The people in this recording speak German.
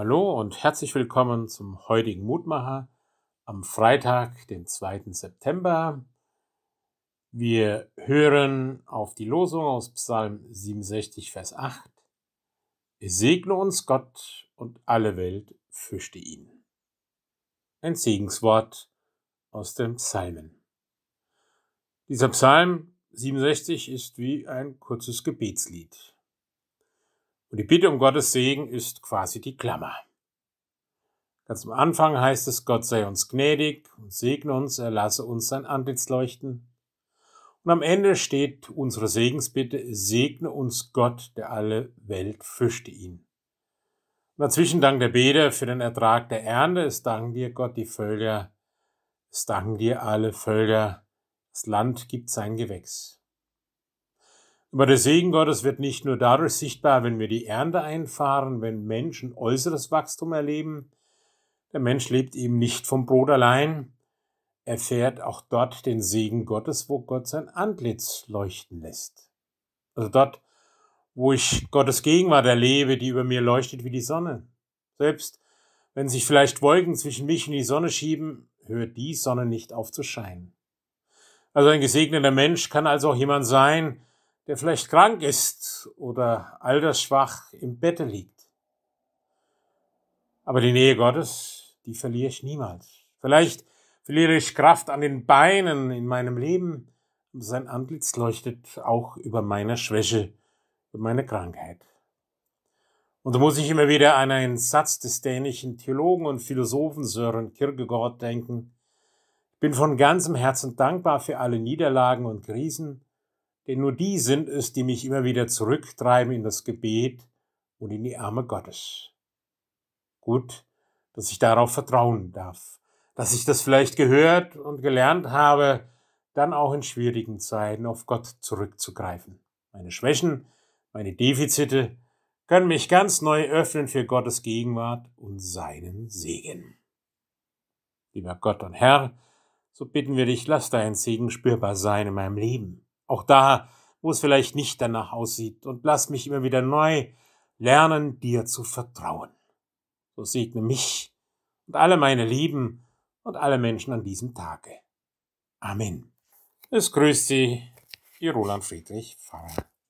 Hallo und herzlich willkommen zum heutigen Mutmacher am Freitag, den 2. September. Wir hören auf die Losung aus Psalm 67, Vers 8. Es segne uns Gott und alle Welt fürchte ihn. Ein Segenswort aus dem Psalmen. Dieser Psalm 67 ist wie ein kurzes Gebetslied. Und die Bitte um Gottes Segen ist quasi die Klammer. Ganz am Anfang heißt es, Gott sei uns gnädig und segne uns, er lasse uns sein Antlitz leuchten. Und am Ende steht unsere Segensbitte, segne uns Gott, der alle Welt fürchte ihn. Und dazwischen dankt der Beter für den Ertrag der Ernte, es danken dir Gott die Völker, es danken dir alle Völker, das Land gibt sein Gewächs. Aber der Segen Gottes wird nicht nur dadurch sichtbar, wenn wir die Ernte einfahren, wenn Menschen äußeres Wachstum erleben. Der Mensch lebt eben nicht vom Brot allein. Er fährt auch dort den Segen Gottes, wo Gott sein Antlitz leuchten lässt. Also dort, wo ich Gottes Gegenwart erlebe, die über mir leuchtet wie die Sonne. Selbst wenn sich vielleicht Wolken zwischen mich und die Sonne schieben, hört die Sonne nicht auf zu scheinen. Also ein gesegneter Mensch kann also auch jemand sein, der vielleicht krank ist oder altersschwach im Bette liegt. Aber die Nähe Gottes, die verliere ich niemals. Vielleicht verliere ich Kraft an den Beinen in meinem Leben, aber sein Antlitz leuchtet auch über meine Schwäche, über meine Krankheit. Und da muss ich immer wieder an einen Satz des dänischen Theologen und Philosophen Sören Kierkegaard denken. Ich bin von ganzem Herzen dankbar für alle Niederlagen und Krisen, denn nur die sind es, die mich immer wieder zurücktreiben in das Gebet und in die Arme Gottes. Gut, dass ich darauf vertrauen darf, dass ich das vielleicht gehört und gelernt habe, dann auch in schwierigen Zeiten auf Gott zurückzugreifen. Meine Schwächen, meine Defizite können mich ganz neu öffnen für Gottes Gegenwart und seinen Segen. Lieber Gott und Herr, so bitten wir dich, lass dein Segen spürbar sein in meinem Leben. Auch da, wo es vielleicht nicht danach aussieht. Und lass mich immer wieder neu lernen, dir zu vertrauen. So segne mich und alle meine Lieben und alle Menschen an diesem Tage. Amen. Es grüßt Sie, Ihr Roland Friedrich Pfarrer.